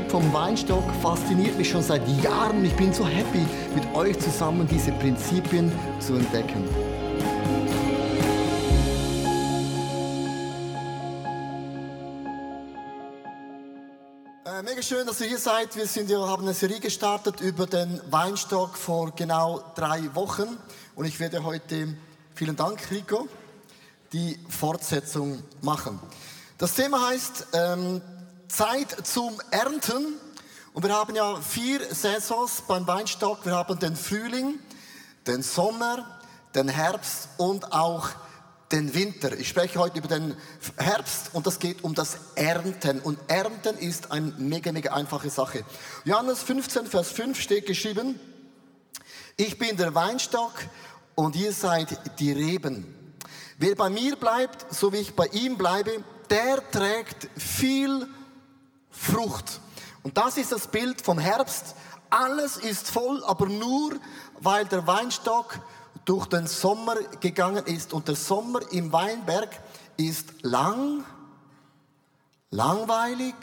Prinzip vom Weinstock fasziniert mich schon seit Jahren. Ich bin so happy, mit euch zusammen diese Prinzipien zu entdecken. Äh, mega schön, dass ihr hier seid. Wir sind, wir haben eine Serie gestartet über den Weinstock vor genau drei Wochen. Und ich werde heute, vielen Dank, Rico, die Fortsetzung machen. Das Thema heißt ähm, Zeit zum Ernten. Und wir haben ja vier Saisons beim Weinstock. Wir haben den Frühling, den Sommer, den Herbst und auch den Winter. Ich spreche heute über den Herbst und das geht um das Ernten. Und Ernten ist eine mega, mega einfache Sache. Johannes 15, Vers 5 steht geschrieben, ich bin der Weinstock und ihr seid die Reben. Wer bei mir bleibt, so wie ich bei ihm bleibe, der trägt viel Frucht. Und das ist das Bild vom Herbst. Alles ist voll, aber nur weil der Weinstock durch den Sommer gegangen ist. Und der Sommer im Weinberg ist lang, langweilig,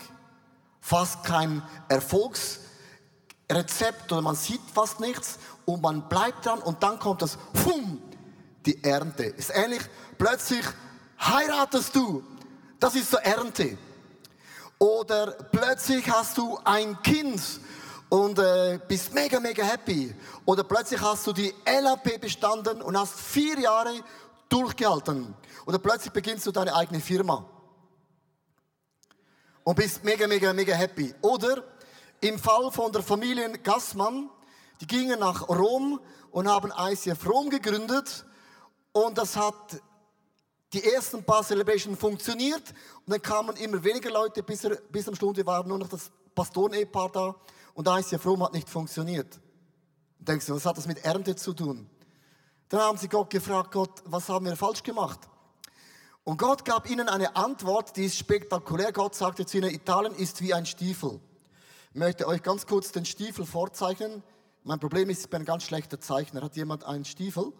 fast kein Erfolgsrezept oder man sieht fast nichts und man bleibt dran und dann kommt das, fum, die Ernte. Ist ähnlich, plötzlich heiratest du. Das ist so Ernte. Oder plötzlich hast du ein Kind und äh, bist mega, mega happy. Oder plötzlich hast du die LAP bestanden und hast vier Jahre durchgehalten. Oder plötzlich beginnst du deine eigene Firma. Und bist mega, mega, mega happy. Oder im Fall von der Familie Gassmann, die gingen nach Rom und haben ICF Rom gegründet. Und das hat die ersten paar Celebrations funktioniert. Und dann kamen immer weniger Leute, bis, er, bis am Stunde war nur noch das Pastoren-Ehepaar da. Und ICF Rom hat nicht funktioniert. Und denkst du, was hat das mit Ernte zu tun? Dann haben sie Gott gefragt, Gott, was haben wir falsch gemacht? Und Gott gab ihnen eine Antwort, die ist spektakulär. Gott sagte zu ihnen, Italien ist wie ein Stiefel. Ich möchte euch ganz kurz den Stiefel vorzeichnen. Mein Problem ist, ich bin ein ganz schlechter Zeichner. Hat jemand einen Stiefel,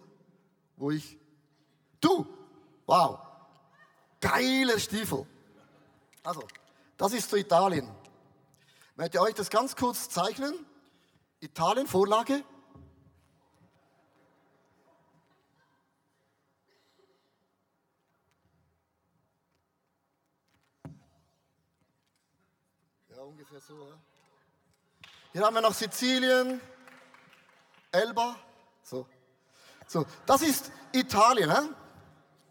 wo ich, du, wow, geiler Stiefel. Also, das ist zu Italien. Ich möchte euch das ganz kurz zeichnen. Italien, Vorlage. Ja, ungefähr so. Ja. Hier haben wir noch Sizilien, Elba. So. So, das ist Italien. He?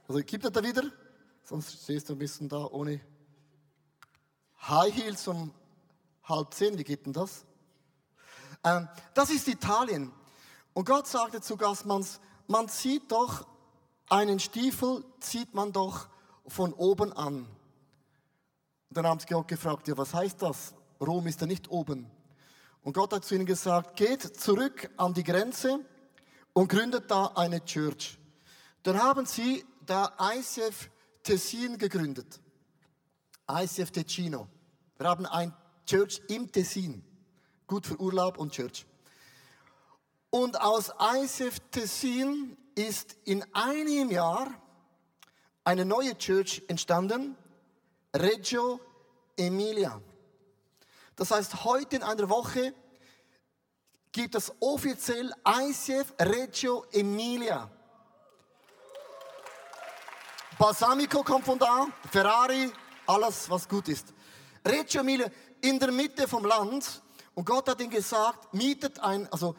Also gibt es da wieder? Sonst stehst du ein bisschen da ohne High Heels um halb zehn. Wie geht denn das? Ähm, das ist Italien. Und Gott sagte zu Gassmanns, man zieht doch einen Stiefel, zieht man doch von oben an. Und dann haben sie Gott gefragt, ja, was heißt das? Rom ist ja nicht oben. Und Gott hat zu ihnen gesagt, geht zurück an die Grenze und gründet da eine Church. Dann haben sie da ICF Tessin gegründet. ICF Ticino. Wir haben ein Church im Tessin. Gut für Urlaub und Church. Und aus ICF Tessin ist in einem Jahr eine neue Church entstanden, Reggio Emilia. Das heißt, heute in einer Woche gibt es offiziell ICF Reggio Emilia. Balsamico kommt von da, Ferrari, alles was gut ist. Reggio Emilia in der Mitte vom Land und Gott hat ihm gesagt, mietet ein, also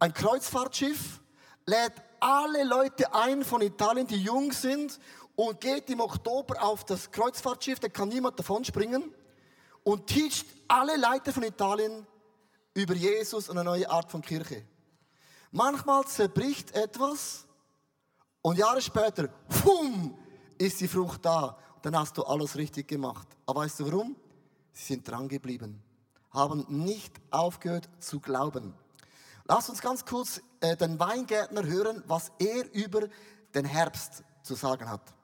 ein Kreuzfahrtschiff, lädt alle Leute ein von Italien, die jung sind und geht im Oktober auf das Kreuzfahrtschiff, da kann niemand davon springen und teacht alle Leute von Italien über Jesus und eine neue Art von Kirche. Manchmal zerbricht etwas und Jahre später, fum, ist die Frucht da. Dann hast du alles richtig gemacht. Aber weißt du warum? Sie sind dran geblieben, haben nicht aufgehört zu glauben. Lass uns ganz kurz äh, den Weingärtner hören, was er über den Herbst zu sagen hat.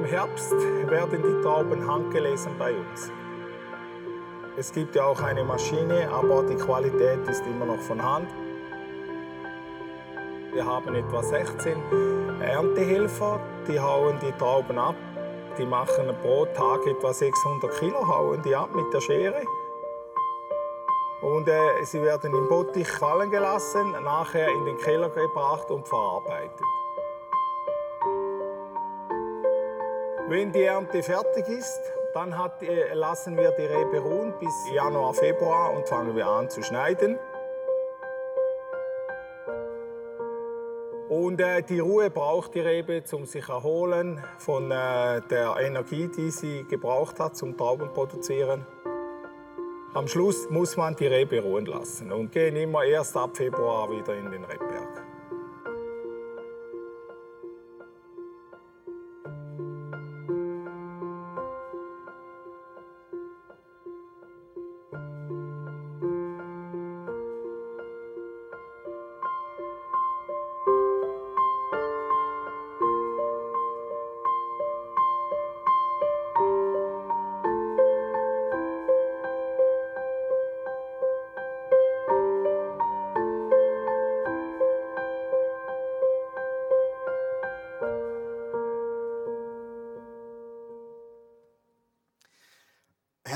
Im Herbst werden die Trauben handgelesen bei uns. Es gibt ja auch eine Maschine, aber die Qualität ist immer noch von Hand. Wir haben etwa 16 Erntehelfer, die hauen die Trauben ab. Die machen pro Tag etwa 600 Kilo, hauen die ab mit der Schere. Und äh, sie werden im Bottich fallen gelassen, nachher in den Keller gebracht und verarbeitet. Wenn die Ernte fertig ist, dann hat, lassen wir die Rebe ruhen bis Januar, Februar und fangen wir an zu schneiden. Und äh, die Ruhe braucht die Rebe, um sich erholen von äh, der Energie, die sie gebraucht hat zum Trauben produzieren. Am Schluss muss man die Rebe ruhen lassen und gehen immer erst ab Februar wieder in den Rebberg.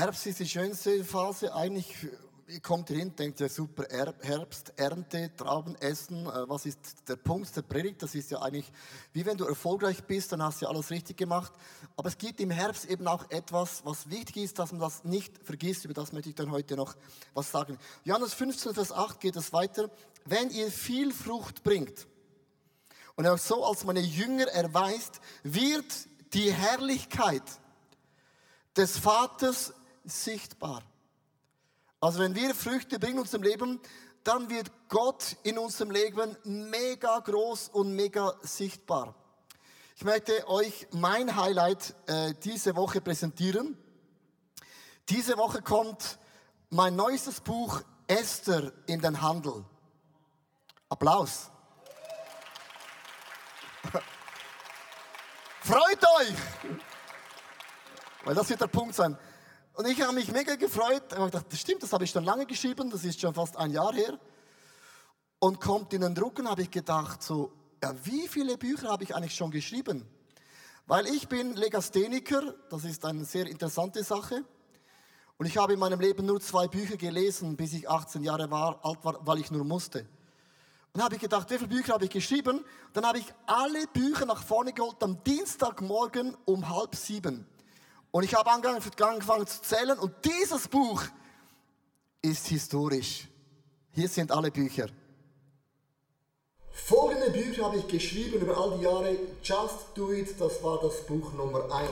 Herbst ist die schönste Phase. Eigentlich ihr kommt hin, denkt ja super, Herbst, Ernte, Trauben essen. Äh, was ist der Punkt der Predigt? Das ist ja eigentlich, wie wenn du erfolgreich bist, dann hast du ja alles richtig gemacht. Aber es gibt im Herbst eben auch etwas, was wichtig ist, dass man das nicht vergisst. Über das möchte ich dann heute noch was sagen. Johannes 15, Vers 8 geht es weiter. Wenn ihr viel Frucht bringt und auch so als meine Jünger erweist, wird die Herrlichkeit des Vaters sichtbar. Also wenn wir Früchte bringen in unserem Leben, dann wird Gott in unserem Leben mega groß und mega sichtbar. Ich möchte euch mein Highlight äh, diese Woche präsentieren. Diese Woche kommt mein neuestes Buch Esther in den Handel. Applaus. Freut euch! Weil das wird der Punkt sein. Und ich habe mich mega gefreut. Ich habe gedacht, das stimmt, das habe ich schon lange geschrieben, das ist schon fast ein Jahr her. Und kommt in den Drucken, habe ich gedacht, so, ja, wie viele Bücher habe ich eigentlich schon geschrieben? Weil ich bin Legastheniker, das ist eine sehr interessante Sache. Und ich habe in meinem Leben nur zwei Bücher gelesen, bis ich 18 Jahre war, alt war, weil ich nur musste. Und habe ich gedacht, wie viele Bücher habe ich geschrieben? Dann habe ich alle Bücher nach vorne geholt am Dienstagmorgen um halb sieben. Und ich habe angefangen zu zählen und dieses Buch ist historisch. Hier sind alle Bücher. Folgende Bücher habe ich geschrieben über all die Jahre. Just Do It, das war das Buch Nummer 1.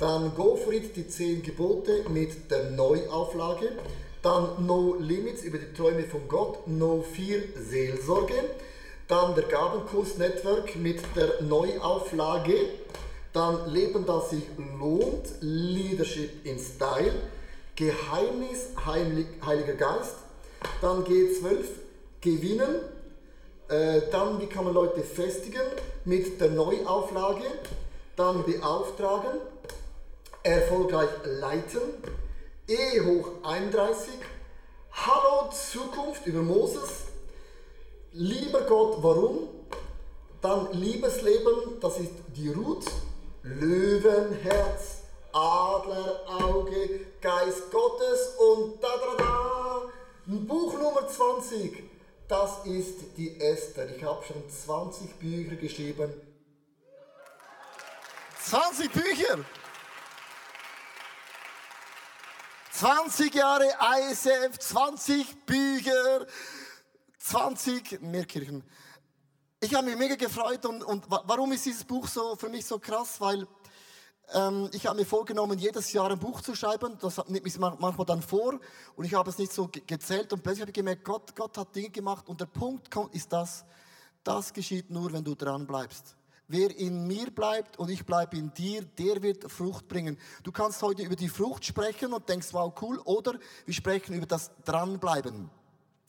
Dann Go For It, die 10 Gebote mit der Neuauflage. Dann No Limits über die Träume von Gott. No 4 Seelsorge. Dann der Gabenkurs Network mit der Neuauflage. Dann Leben, das sich lohnt, Leadership in Style, Geheimnis, Heiliger Geist. Dann G12, Gewinnen. Äh, dann, wie kann man Leute festigen mit der Neuauflage. Dann beauftragen, erfolgreich leiten. E hoch 31, Hallo Zukunft über Moses. Lieber Gott, warum? Dann Liebesleben, das ist die Ruth. Löwenherz, Adlerauge, Geist Gottes und da da da. Buch Nummer 20, das ist die Esther. Ich habe schon 20 Bücher geschrieben. 20 Bücher! 20 Jahre ISF, 20 Bücher, 20 Mehrkirchen. Ich habe mich mega gefreut und, und warum ist dieses Buch so für mich so krass? Weil ähm, ich habe mir vorgenommen, jedes Jahr ein Buch zu schreiben. Das nimmt mich manchmal dann vor und ich habe es nicht so gezählt und plötzlich habe ich gemerkt, Gott, Gott hat Dinge gemacht und der Punkt ist das, das geschieht nur, wenn du dran bleibst. Wer in mir bleibt und ich bleibe in dir, der wird Frucht bringen. Du kannst heute über die Frucht sprechen und denkst, wow, cool, oder wir sprechen über das Dranbleiben.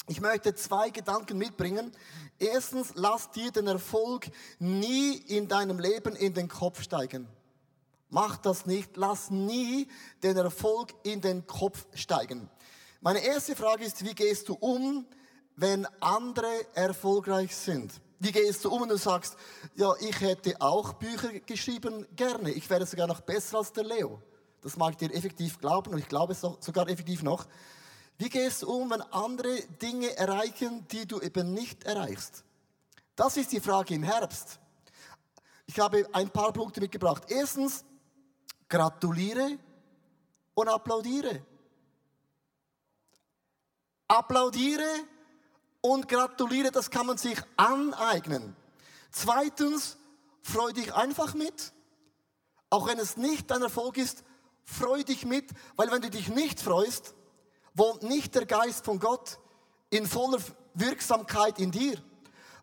Ich möchte zwei Gedanken mitbringen. Erstens, lass dir den Erfolg nie in deinem Leben in den Kopf steigen. Mach das nicht. Lass nie den Erfolg in den Kopf steigen. Meine erste Frage ist, wie gehst du um, wenn andere erfolgreich sind? Wie gehst du um und du sagst, ja, ich hätte auch Bücher geschrieben, gerne. Ich wäre sogar noch besser als der Leo. Das mag ich dir effektiv glauben und ich glaube es sogar effektiv noch. Wie gehst du um, wenn andere Dinge erreichen, die du eben nicht erreichst? Das ist die Frage im Herbst. Ich habe ein paar Punkte mitgebracht. Erstens, gratuliere und applaudiere. Applaudiere und gratuliere, das kann man sich aneignen. Zweitens, freu dich einfach mit. Auch wenn es nicht dein Erfolg ist, freu dich mit, weil wenn du dich nicht freust, wohnt nicht der Geist von Gott in voller Wirksamkeit in dir.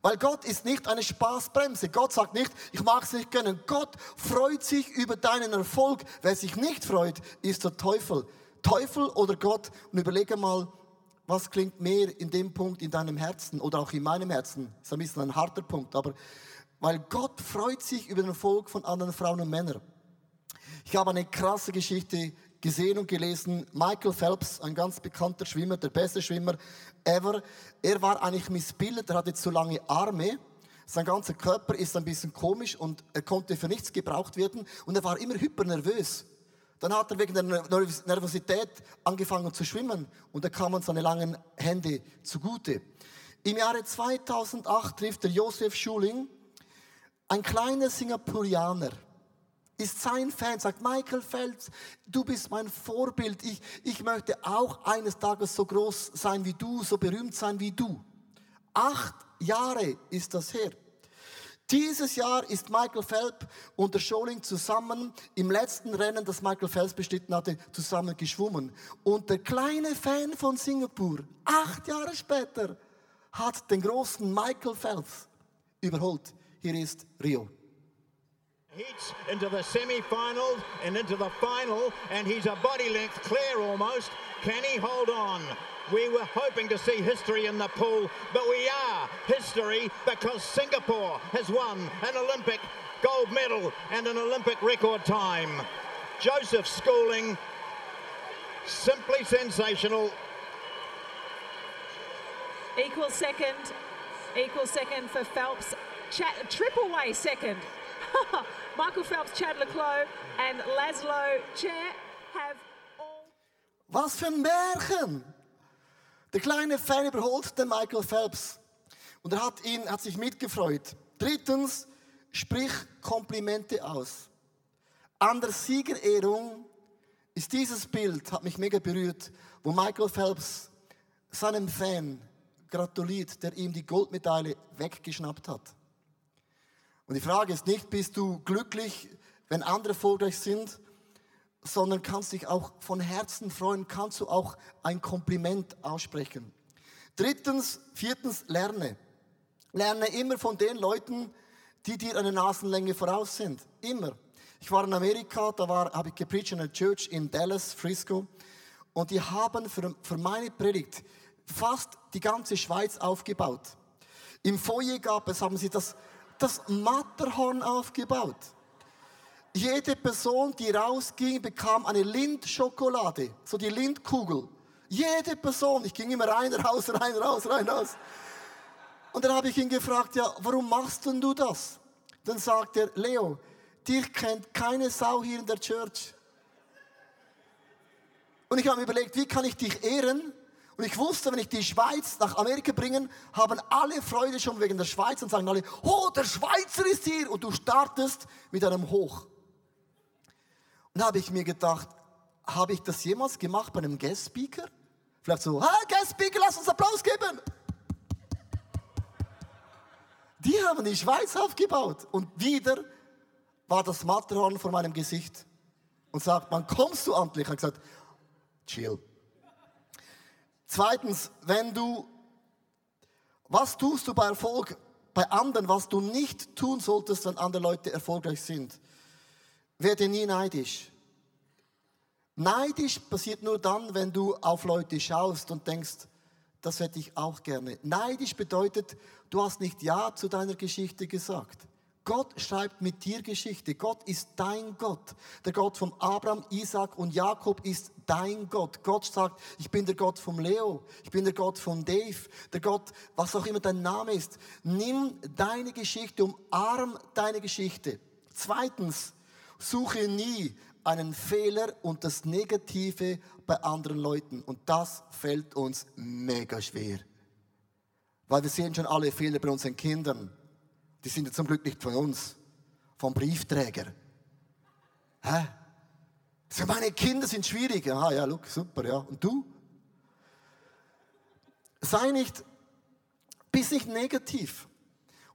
Weil Gott ist nicht eine Spaßbremse. Gott sagt nicht, ich mag es nicht gönnen. Gott freut sich über deinen Erfolg. Wer sich nicht freut, ist der Teufel. Teufel oder Gott. Und überlege mal, was klingt mehr in dem Punkt in deinem Herzen oder auch in meinem Herzen? Das ist ein bisschen ein harter Punkt, aber weil Gott freut sich über den Erfolg von anderen Frauen und Männern. Ich habe eine krasse Geschichte gesehen und gelesen. Michael Phelps, ein ganz bekannter Schwimmer, der beste Schwimmer ever. Er war eigentlich missbildet, er hatte zu lange Arme. Sein ganzer Körper ist ein bisschen komisch und er konnte für nichts gebraucht werden und er war immer hypernervös. Dann hat er wegen der Nervosität angefangen zu schwimmen und da kamen seine langen Hände zugute. Im Jahre 2008 trifft der Josef Schuling, ein kleiner Singapurianer, ist sein Fan, sagt Michael Phelps, du bist mein Vorbild. Ich, ich möchte auch eines Tages so groß sein wie du, so berühmt sein wie du. Acht Jahre ist das her. Dieses Jahr ist Michael Phelps und der Scholing zusammen im letzten Rennen, das Michael Phelps bestritten hatte, zusammen geschwommen. Und der kleine Fan von Singapur, acht Jahre später, hat den großen Michael Phelps überholt. Hier ist Rio. Heats into the semi-finals and into the final, and he's a body length clear almost. Can he hold on? We were hoping to see history in the pool, but we are history because Singapore has won an Olympic gold medal and an Olympic record time. Joseph Schooling, simply sensational. Equal second, equal second for Phelps. Ch- triple way second. Michael Phelps, Chad Leclos and Laszlo Chair have all... Was für ein Märchen! Der kleine Fan überholt den Michael Phelps und er hat ihn, hat sich mitgefreut. Drittens, sprich Komplimente aus. An der Siegerehrung ist dieses Bild, hat mich mega berührt, wo Michael Phelps seinem Fan gratuliert, der ihm die Goldmedaille weggeschnappt hat. Und die Frage ist nicht, bist du glücklich, wenn andere erfolgreich sind, sondern kannst dich auch von Herzen freuen, kannst du auch ein Kompliment aussprechen. Drittens, viertens, lerne. Lerne immer von den Leuten, die dir eine Nasenlänge voraus sind. Immer. Ich war in Amerika, da war, habe ich gepreacht in einer Church in Dallas, Frisco. Und die haben für, für meine Predigt fast die ganze Schweiz aufgebaut. Im Foyer gab es, haben sie das das Matterhorn aufgebaut. Jede Person, die rausging, bekam eine Lindschokolade, so die Lindkugel. Jede Person, ich ging immer rein, raus, rein, raus, rein, raus. Und dann habe ich ihn gefragt, ja, warum machst denn du das? Dann sagt er, Leo, dich kennt keine Sau hier in der Church. Und ich habe überlegt, wie kann ich dich ehren? Und ich wusste, wenn ich die Schweiz nach Amerika bringe, haben alle Freude schon wegen der Schweiz und sagen alle, oh, der Schweizer ist hier. Und du startest mit einem Hoch. Und da habe ich mir gedacht, habe ich das jemals gemacht bei einem Guest Speaker? Vielleicht so, ah, Guest Speaker, lass uns Applaus geben. Die haben die Schweiz aufgebaut. Und wieder war das Matterhorn vor meinem Gesicht und sagt, man kommst du endlich? Ich habe gesagt, chill. Zweitens, wenn du, was tust du bei Erfolg bei anderen, was du nicht tun solltest, wenn andere Leute erfolgreich sind? Werde nie neidisch. Neidisch passiert nur dann, wenn du auf Leute schaust und denkst, das hätte ich auch gerne. Neidisch bedeutet, du hast nicht Ja zu deiner Geschichte gesagt. Gott schreibt mit dir Geschichte. Gott ist dein Gott. Der Gott von Abraham, Isaac und Jakob ist dein Gott. Gott sagt, ich bin der Gott vom Leo, ich bin der Gott von Dave, der Gott, was auch immer dein Name ist. Nimm deine Geschichte, umarm deine Geschichte. Zweitens, suche nie einen Fehler und das Negative bei anderen Leuten. Und das fällt uns mega schwer. Weil wir sehen schon alle Fehler bei unseren Kindern. Die sind ja zum Glück nicht von uns, vom Briefträger. Hä? So, meine Kinder sind schwierig. Aha, ja, look, super, ja. Und du? Sei nicht, bist nicht negativ.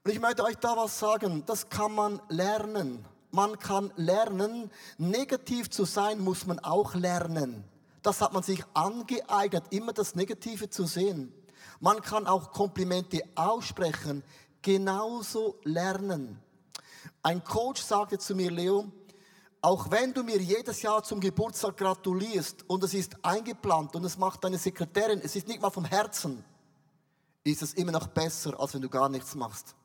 Und ich möchte euch da was sagen, das kann man lernen. Man kann lernen, negativ zu sein, muss man auch lernen. Das hat man sich angeeignet, immer das Negative zu sehen. Man kann auch Komplimente aussprechen, genauso lernen. Ein Coach sagte zu mir, Leo, auch wenn du mir jedes Jahr zum Geburtstag gratulierst und es ist eingeplant und es macht deine Sekretärin, es ist nicht mal vom Herzen, ist es immer noch besser, als wenn du gar nichts machst.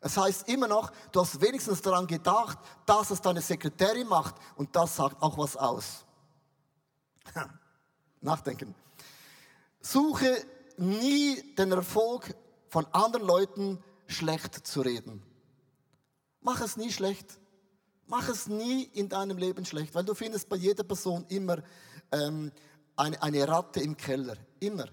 Es heißt immer noch, du hast wenigstens daran gedacht, dass es deine Sekretärin macht und das sagt auch was aus. Nachdenken. Suche nie den Erfolg von anderen Leuten schlecht zu reden. Mach es nie schlecht. Mach es nie in deinem Leben schlecht, weil du findest bei jeder Person immer ähm, eine, eine Ratte im Keller. Immer.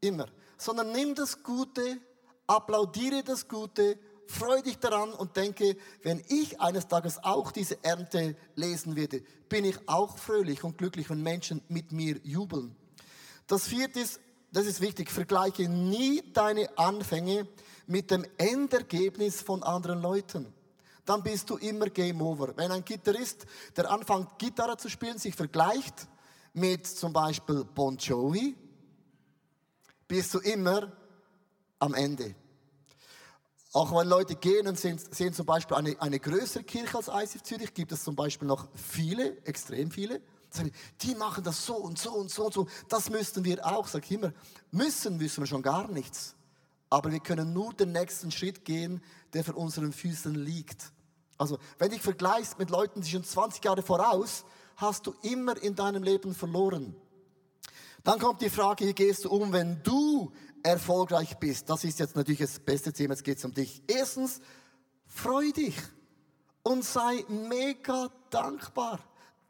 Immer. Sondern nimm das Gute, applaudiere das Gute, freu dich daran und denke, wenn ich eines Tages auch diese Ernte lesen werde, bin ich auch fröhlich und glücklich, wenn Menschen mit mir jubeln. Das vierte ist, das ist wichtig, vergleiche nie deine Anfänge mit dem Endergebnis von anderen Leuten. Dann bist du immer Game Over. Wenn ein Gitarrist, der anfängt Gitarre zu spielen, sich vergleicht mit zum Beispiel Bon Jovi, bist du immer am Ende. Auch wenn Leute gehen und sehen, sehen zum Beispiel eine, eine größere Kirche als ICF Zürich, gibt es zum Beispiel noch viele, extrem viele. Die machen das so und so und so und so. Das müssten wir auch. Sag ich immer, müssen müssen wir schon gar nichts. Aber wir können nur den nächsten Schritt gehen, der vor unseren Füßen liegt. Also, wenn du dich vergleichst mit Leuten, die schon 20 Jahre voraus, hast du immer in deinem Leben verloren. Dann kommt die Frage, wie gehst du um, wenn du erfolgreich bist? Das ist jetzt natürlich das beste Thema, jetzt geht es um dich. Erstens, freu dich und sei mega dankbar.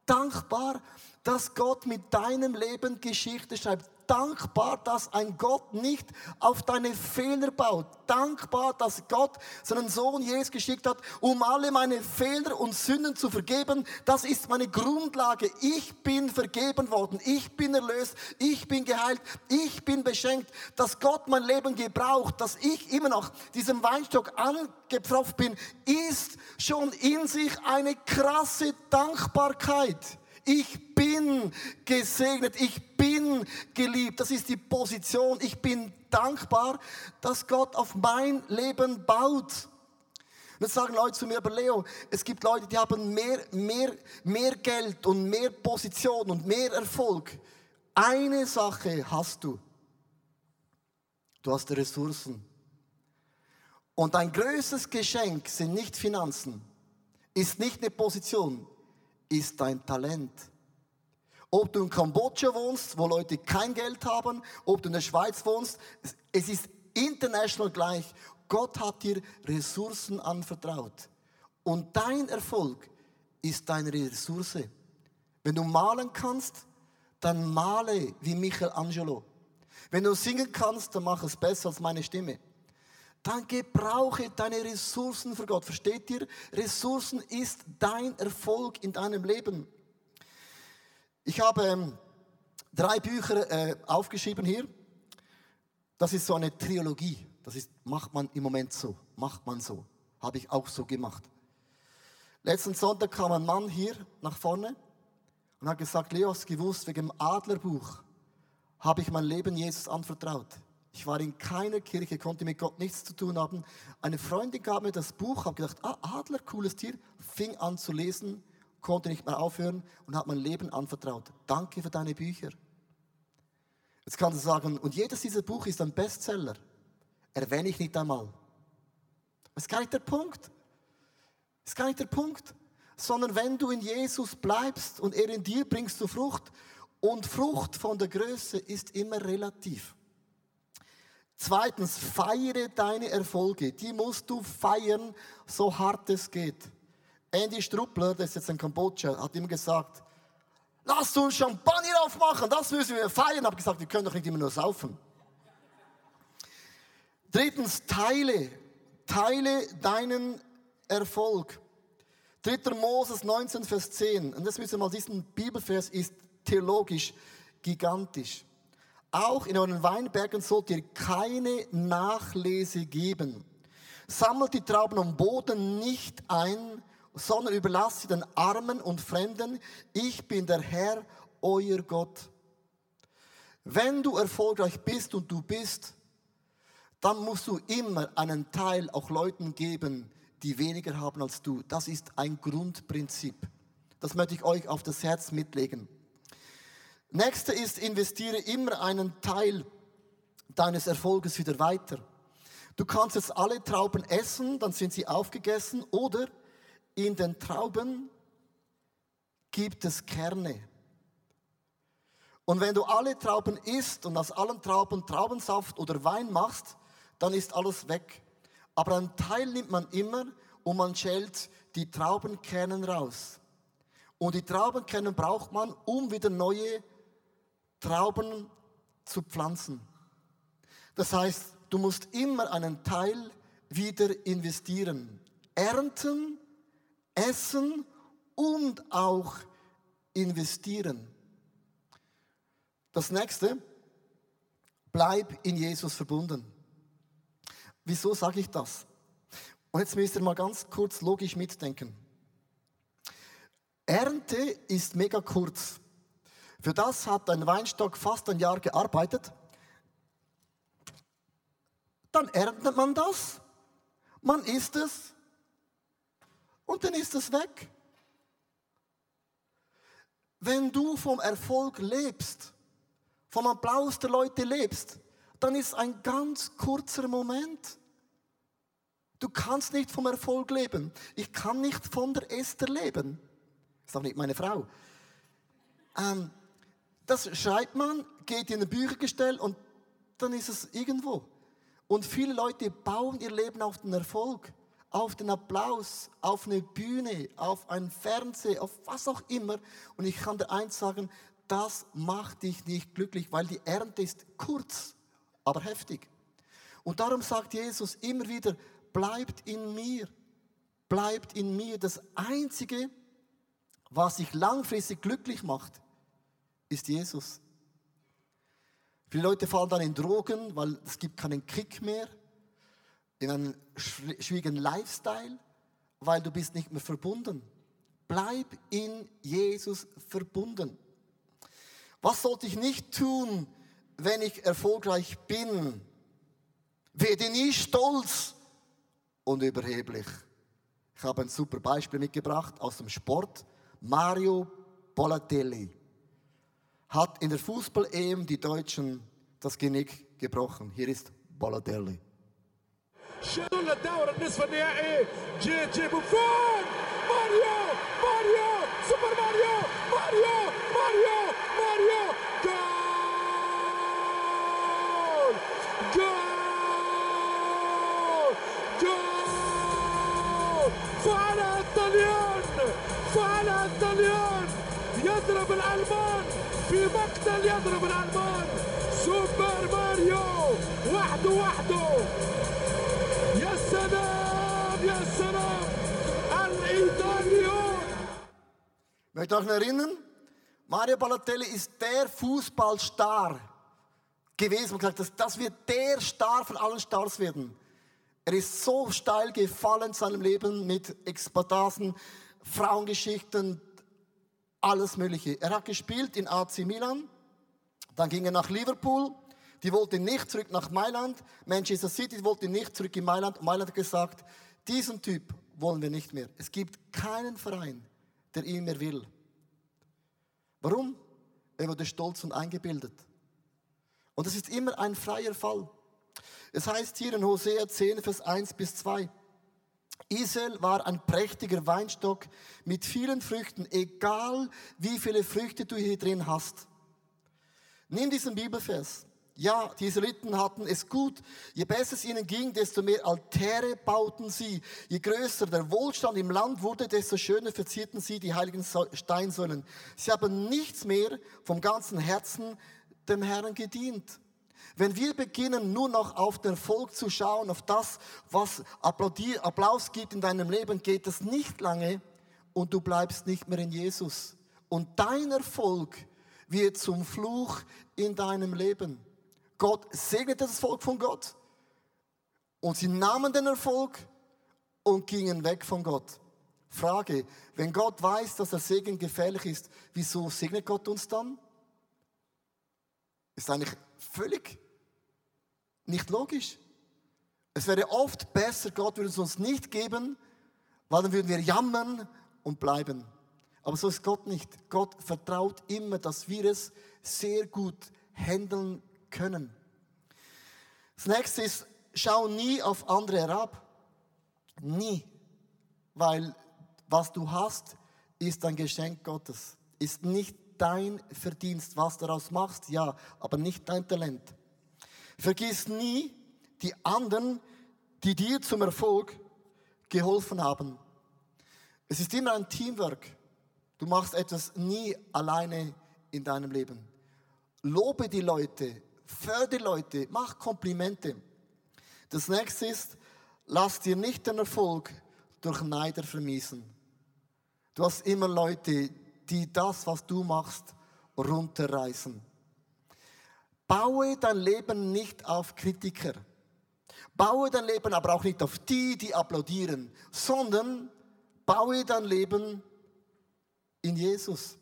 Dankbar, dass Gott mit deinem Leben Geschichte schreibt dankbar, dass ein Gott nicht auf deine Fehler baut. Dankbar, dass Gott seinen Sohn Jesus geschickt hat, um alle meine Fehler und Sünden zu vergeben. Das ist meine Grundlage. Ich bin vergeben worden. Ich bin erlöst. Ich bin geheilt. Ich bin beschenkt. Dass Gott mein Leben gebraucht, dass ich immer noch diesem Weinstock angepfropft bin, ist schon in sich eine krasse Dankbarkeit. Ich bin gesegnet, ich bin geliebt. Das ist die Position. Ich bin dankbar, dass Gott auf mein Leben baut. Und jetzt sagen Leute zu mir, aber Leo, es gibt Leute, die haben mehr, mehr, mehr Geld und mehr Position und mehr Erfolg. Eine Sache hast du. Du hast Ressourcen. Und dein größtes Geschenk sind nicht Finanzen, ist nicht eine Position, ist dein Talent. Ob du in Kambodscha wohnst, wo Leute kein Geld haben, ob du in der Schweiz wohnst, es ist international gleich. Gott hat dir Ressourcen anvertraut. Und dein Erfolg ist deine Ressource. Wenn du malen kannst, dann male wie Michelangelo. Wenn du singen kannst, dann mach es besser als meine Stimme dann gebrauche deine Ressourcen für Gott. Versteht ihr? Ressourcen ist dein Erfolg in deinem Leben. Ich habe ähm, drei Bücher äh, aufgeschrieben hier. Das ist so eine Trilogie. Das ist, macht man im Moment so. Macht man so. Habe ich auch so gemacht. Letzten Sonntag kam ein Mann hier nach vorne und hat gesagt, Leo, hast gewusst, wegen dem Adlerbuch habe ich mein Leben Jesus anvertraut. Ich war in keiner Kirche, konnte mit Gott nichts zu tun haben. Eine Freundin gab mir das Buch, habe gedacht, ah, Adler, cooles Tier, fing an zu lesen, konnte nicht mehr aufhören und hat mein Leben anvertraut. Danke für deine Bücher. Jetzt kannst du sagen, und jedes dieser Buch ist ein Bestseller. Erwähne ich nicht einmal. Das ist gar nicht der Punkt. Ist gar nicht der Punkt. Sondern wenn du in Jesus bleibst und er in dir, bringst du Frucht. Und Frucht von der Größe ist immer relativ. Zweitens, feiere deine Erfolge. Die musst du feiern, so hart es geht. Andy Struppler, der ist jetzt in Kambodscha, hat ihm gesagt, lass uns Champagner aufmachen, das müssen wir feiern. Ich habe gesagt, wir können doch nicht immer nur saufen. Drittens, teile, teile deinen Erfolg. 3. Moses 19, Vers 10. Und das müssen wir mal, diesen Bibelvers ist theologisch gigantisch. Auch in euren Weinbergen sollt ihr keine Nachlese geben. Sammelt die Trauben am Boden nicht ein, sondern überlasst sie den Armen und Fremden. Ich bin der Herr, euer Gott. Wenn du erfolgreich bist und du bist, dann musst du immer einen Teil auch Leuten geben, die weniger haben als du. Das ist ein Grundprinzip. Das möchte ich euch auf das Herz mitlegen. Nächste ist, investiere immer einen Teil deines Erfolges wieder weiter. Du kannst jetzt alle Trauben essen, dann sind sie aufgegessen, oder in den Trauben gibt es Kerne. Und wenn du alle Trauben isst und aus allen Trauben Traubensaft oder Wein machst, dann ist alles weg. Aber einen Teil nimmt man immer und man schält die Traubenkernen raus. Und die Traubenkernen braucht man, um wieder neue Trauben zu pflanzen. Das heißt, du musst immer einen Teil wieder investieren. Ernten, essen und auch investieren. Das nächste, bleib in Jesus verbunden. Wieso sage ich das? Und jetzt müsst ihr mal ganz kurz logisch mitdenken. Ernte ist mega kurz. Für das hat ein Weinstock fast ein Jahr gearbeitet. Dann erntet man das, man isst es und dann ist es weg. Wenn du vom Erfolg lebst, vom Applaus der Leute lebst, dann ist ein ganz kurzer Moment. Du kannst nicht vom Erfolg leben. Ich kann nicht von der Esther leben. Das ist auch nicht meine Frau. Ähm, das schreibt man, geht in ein Büchergestell und dann ist es irgendwo. Und viele Leute bauen ihr Leben auf den Erfolg, auf den Applaus, auf eine Bühne, auf ein Fernseher, auf was auch immer. Und ich kann dir eins sagen, das macht dich nicht glücklich, weil die Ernte ist kurz, aber heftig. Und darum sagt Jesus immer wieder, bleibt in mir, bleibt in mir. Das Einzige, was dich langfristig glücklich macht, ist Jesus. Viele Leute fallen dann in Drogen, weil es gibt keinen Kick mehr, in einen schwierigen Lifestyle, weil du bist nicht mehr verbunden. Bleib in Jesus verbunden. Was sollte ich nicht tun, wenn ich erfolgreich bin? Werde nie stolz und überheblich. Ich habe ein super Beispiel mitgebracht aus dem Sport. Mario Bolatelli hat in der Fußball-EM die Deutschen das Genick gebrochen. Hier ist Balotelli. شغل الدورة النصف النهائي. جي جي بوفون ماريو ماريو سوبر ماريو ماريو ماريو ماريو. جول جول جول. فعلها الطليان فعلها الطليان يضرب الألمان في مقتل يضرب الألمان. سوبر ماريو وحده وحده Ich möchte euch erinnern, Mario Balotelli ist der Fußballstar gewesen und gesagt, das, das wird der Star von allen Stars werden. Er ist so steil gefallen in seinem Leben mit Exploitasen, Frauengeschichten, alles Mögliche. Er hat gespielt in AC Milan, dann ging er nach Liverpool, die wollten nicht zurück nach Mailand, Manchester City wollte nicht zurück in Mailand. Mailand hat gesagt, diesen Typ wollen wir nicht mehr. Es gibt keinen Verein, der ihn mehr will. Warum? Er wurde stolz und eingebildet. Und das ist immer ein freier Fall. Es heißt hier in Hosea 10, Vers 1 bis 2. Israel war ein prächtiger Weinstock mit vielen Früchten, egal wie viele Früchte du hier drin hast. Nimm diesen Bibelvers. Ja, die Israeliten hatten es gut. Je besser es ihnen ging, desto mehr Altäre bauten sie. Je größer der Wohlstand im Land wurde, desto schöner verzierten sie die heiligen Steinsäulen. Sie haben nichts mehr vom ganzen Herzen dem Herrn gedient. Wenn wir beginnen, nur noch auf den Erfolg zu schauen, auf das, was Applaus gibt in deinem Leben, geht es nicht lange und du bleibst nicht mehr in Jesus. Und dein Erfolg wird zum Fluch in deinem Leben. Gott segnete das Volk von Gott und sie nahmen den Erfolg und gingen weg von Gott. Frage, wenn Gott weiß, dass der Segen gefährlich ist, wieso segnet Gott uns dann? Ist eigentlich völlig nicht logisch. Es wäre oft besser, Gott würde es uns nicht geben, weil dann würden wir jammern und bleiben. Aber so ist Gott nicht. Gott vertraut immer, dass wir es sehr gut handeln können. Das nächste ist, schau nie auf andere herab. Nie. Weil was du hast, ist ein Geschenk Gottes. Ist nicht dein Verdienst. Was daraus machst, ja, aber nicht dein Talent. Vergiss nie die anderen, die dir zum Erfolg geholfen haben. Es ist immer ein Teamwork. Du machst etwas nie alleine in deinem Leben. Lobe die Leute, fördere die Leute, mach Komplimente. Das nächste ist, lass dir nicht den Erfolg durch Neider vermiesen. Du hast immer Leute, die das, was du machst, runterreißen. Baue dein Leben nicht auf Kritiker. Baue dein Leben aber auch nicht auf die, die applaudieren, sondern baue dein Leben in Jesus.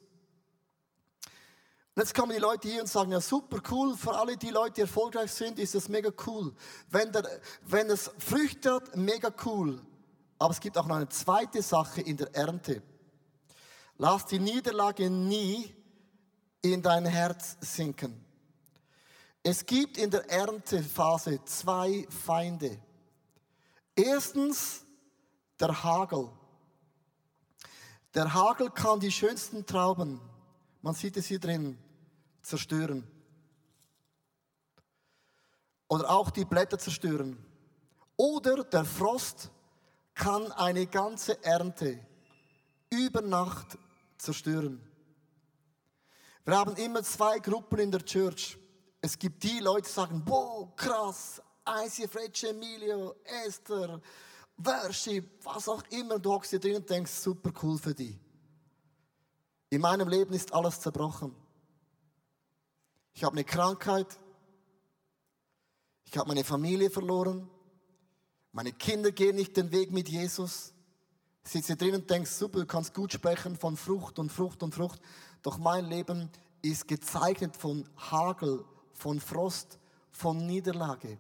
Und jetzt kommen die Leute hier und sagen, ja super cool, für alle die Leute, die erfolgreich sind, ist das mega cool. Wenn, der, wenn es Früchte hat, mega cool. Aber es gibt auch noch eine zweite Sache in der Ernte. Lass die Niederlage nie in dein Herz sinken. Es gibt in der Erntephase zwei Feinde. Erstens der Hagel. Der Hagel kann die schönsten Trauben, man sieht es hier drin, zerstören. Oder auch die Blätter zerstören. Oder der Frost kann eine ganze Ernte über Nacht zerstören. Wir haben immer zwei Gruppen in der Church. Es gibt die Leute, die sagen, wow, krass, ICF Rich, Emilio, Esther, Worship, was auch immer. Du hockst hier drin und denkst, super cool für die. In meinem Leben ist alles zerbrochen. Ich habe eine Krankheit. Ich habe meine Familie verloren. Meine Kinder gehen nicht den Weg mit Jesus. Sitze drin und denkst, super, du kannst gut sprechen von Frucht und Frucht und Frucht. Doch mein Leben ist gezeichnet von Hagel, von Frost, von Niederlage.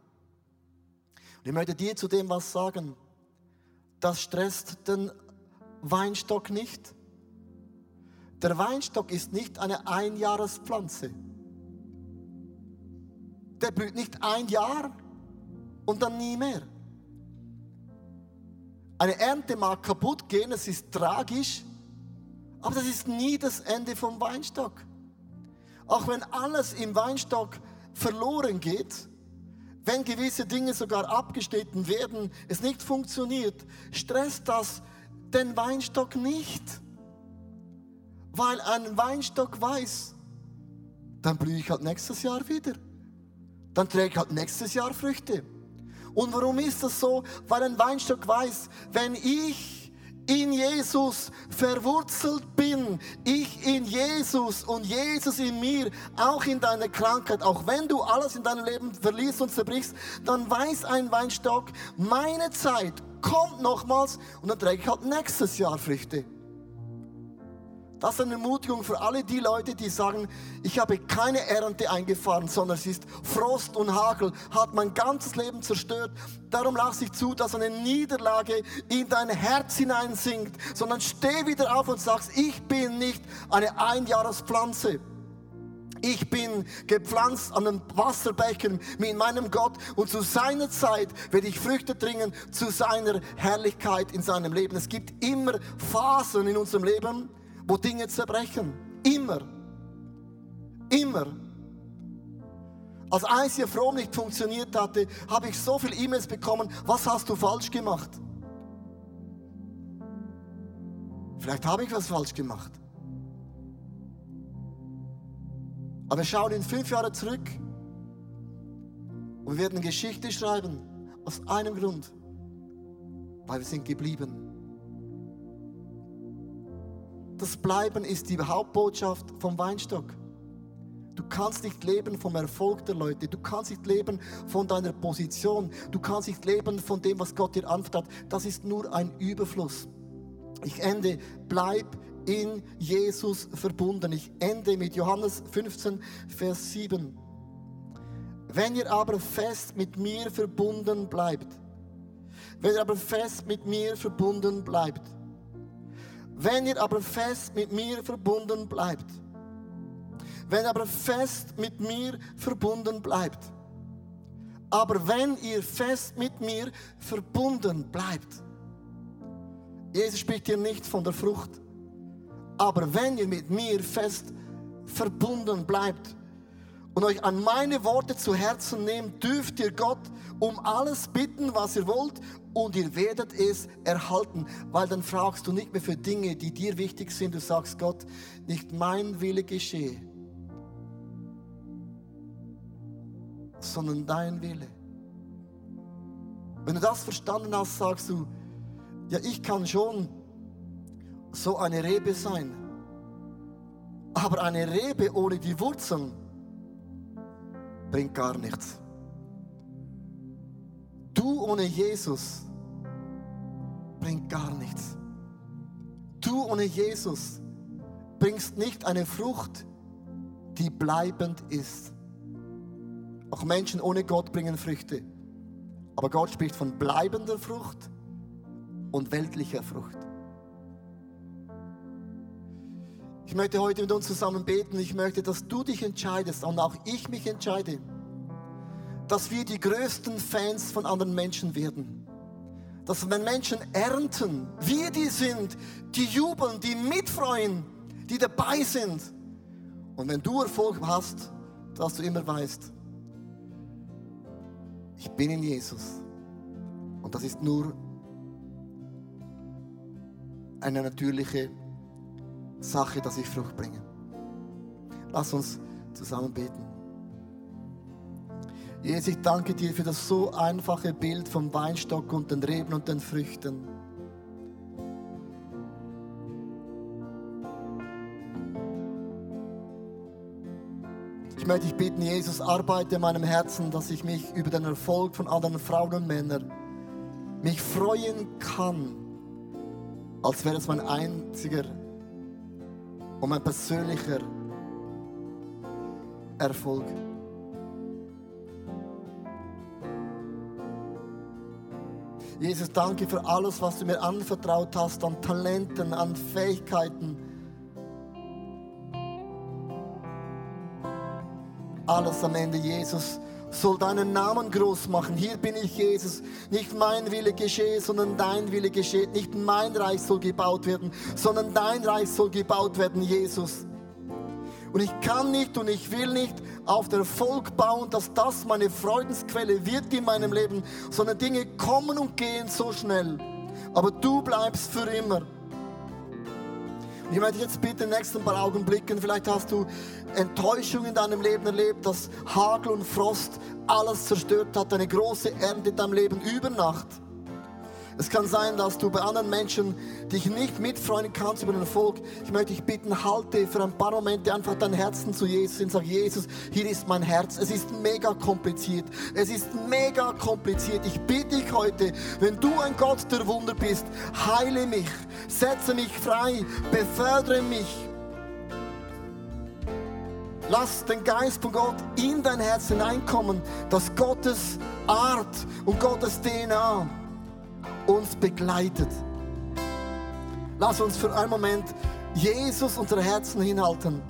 Und ich möchte dir zu dem was sagen. Das stresst den Weinstock nicht. Der Weinstock ist nicht eine Einjahrespflanze. Der blüht nicht ein Jahr und dann nie mehr. Eine Ernte mag kaputt gehen, es ist tragisch, aber das ist nie das Ende vom Weinstock. Auch wenn alles im Weinstock verloren geht, wenn gewisse Dinge sogar abgeschnitten werden, es nicht funktioniert, stresst das den Weinstock nicht. Weil ein Weinstock weiß, dann blühe ich halt nächstes Jahr wieder. Dann träge ich halt nächstes Jahr Früchte. Und warum ist das so? Weil ein Weinstock weiß, wenn ich in Jesus verwurzelt bin, ich in Jesus und Jesus in mir, auch in deiner Krankheit, auch wenn du alles in deinem Leben verlierst und zerbrichst, dann weiß ein Weinstock, meine Zeit kommt nochmals und dann träge ich halt nächstes Jahr Früchte. Das ist eine Ermutigung für alle die Leute, die sagen, ich habe keine Ernte eingefahren, sondern es ist Frost und Hagel, hat mein ganzes Leben zerstört. Darum lasse ich zu, dass eine Niederlage in dein Herz hineinsinkt, sondern steh wieder auf und sagst, ich bin nicht eine Einjahrespflanze. Ich bin gepflanzt an den Wasserbächen mit meinem Gott und zu seiner Zeit werde ich Früchte bringen zu seiner Herrlichkeit in seinem Leben. Es gibt immer Phasen in unserem Leben, wo Dinge zerbrechen. Immer. Immer. Als ICF Fromm nicht funktioniert hatte, habe ich so viele E-Mails bekommen, was hast du falsch gemacht? Vielleicht habe ich was falsch gemacht. Aber wir schauen in fünf Jahre zurück und wir werden Geschichte schreiben aus einem Grund, weil wir sind geblieben. Das Bleiben ist die Hauptbotschaft vom Weinstock. Du kannst nicht leben vom Erfolg der Leute. Du kannst nicht leben von deiner Position. Du kannst nicht leben von dem, was Gott dir anvertraut. Das ist nur ein Überfluss. Ich ende, bleib in Jesus verbunden. Ich ende mit Johannes 15, Vers 7. Wenn ihr aber fest mit mir verbunden bleibt, wenn ihr aber fest mit mir verbunden bleibt, wenn ihr aber fest mit mir verbunden bleibt, wenn aber fest mit mir verbunden bleibt, aber wenn ihr fest mit mir verbunden bleibt, Jesus spricht hier nicht von der Frucht, aber wenn ihr mit mir fest verbunden bleibt und euch an meine Worte zu Herzen nehmt, dürft ihr Gott um alles bitten, was ihr wollt, und ihr werdet es erhalten, weil dann fragst du nicht mehr für Dinge, die dir wichtig sind. Du sagst Gott, nicht mein Wille geschehe, sondern dein Wille. Wenn du das verstanden hast, sagst du, ja, ich kann schon so eine Rebe sein, aber eine Rebe ohne die Wurzeln bringt gar nichts. Du ohne Jesus bringt gar nichts. Du ohne Jesus bringst nicht eine Frucht, die bleibend ist. Auch Menschen ohne Gott bringen Früchte. Aber Gott spricht von bleibender Frucht und weltlicher Frucht. Ich möchte heute mit uns zusammen beten. Ich möchte, dass du dich entscheidest und auch ich mich entscheide, dass wir die größten Fans von anderen Menschen werden. Dass wenn Menschen ernten, wir die sind, die jubeln, die mitfreuen, die dabei sind. Und wenn du Erfolg hast, dass du immer weißt, ich bin in Jesus. Und das ist nur eine natürliche Sache, dass ich Frucht bringe. Lass uns zusammen beten. Jesus, ich danke dir für das so einfache Bild vom Weinstock und den Reben und den Früchten. Ich möchte dich bitten, Jesus, arbeite in meinem Herzen, dass ich mich über den Erfolg von anderen Frauen und Männern mich freuen kann, als wäre es mein einziger und mein persönlicher Erfolg. Jesus, danke für alles, was du mir anvertraut hast an Talenten, an Fähigkeiten. Alles am Ende, Jesus, soll deinen Namen groß machen. Hier bin ich, Jesus. Nicht mein Wille geschehe, sondern dein Wille geschehe. Nicht mein Reich soll gebaut werden, sondern dein Reich soll gebaut werden, Jesus. Und ich kann nicht und ich will nicht auf der Erfolg bauen, dass das meine Freudensquelle wird in meinem Leben, sondern Dinge kommen und gehen so schnell. Aber du bleibst für immer. Ich möchte jetzt bitte in den nächsten paar Augenblicken, vielleicht hast du Enttäuschung in deinem Leben erlebt, dass Hagel und Frost alles zerstört hat, eine große Ernte in deinem Leben über Nacht. Es kann sein, dass du bei anderen Menschen dich nicht mitfreuen kannst über den Erfolg. Ich möchte dich bitten, halte für ein paar Momente einfach dein Herzen zu Jesus und sag, Jesus, hier ist mein Herz. Es ist mega kompliziert. Es ist mega kompliziert. Ich bitte dich heute, wenn du ein Gott der Wunder bist, heile mich, setze mich frei, befördere mich. Lass den Geist von Gott in dein Herz hineinkommen, dass Gottes Art und Gottes DNA uns begleitet. Lass uns für einen Moment Jesus unsere Herzen hinhalten.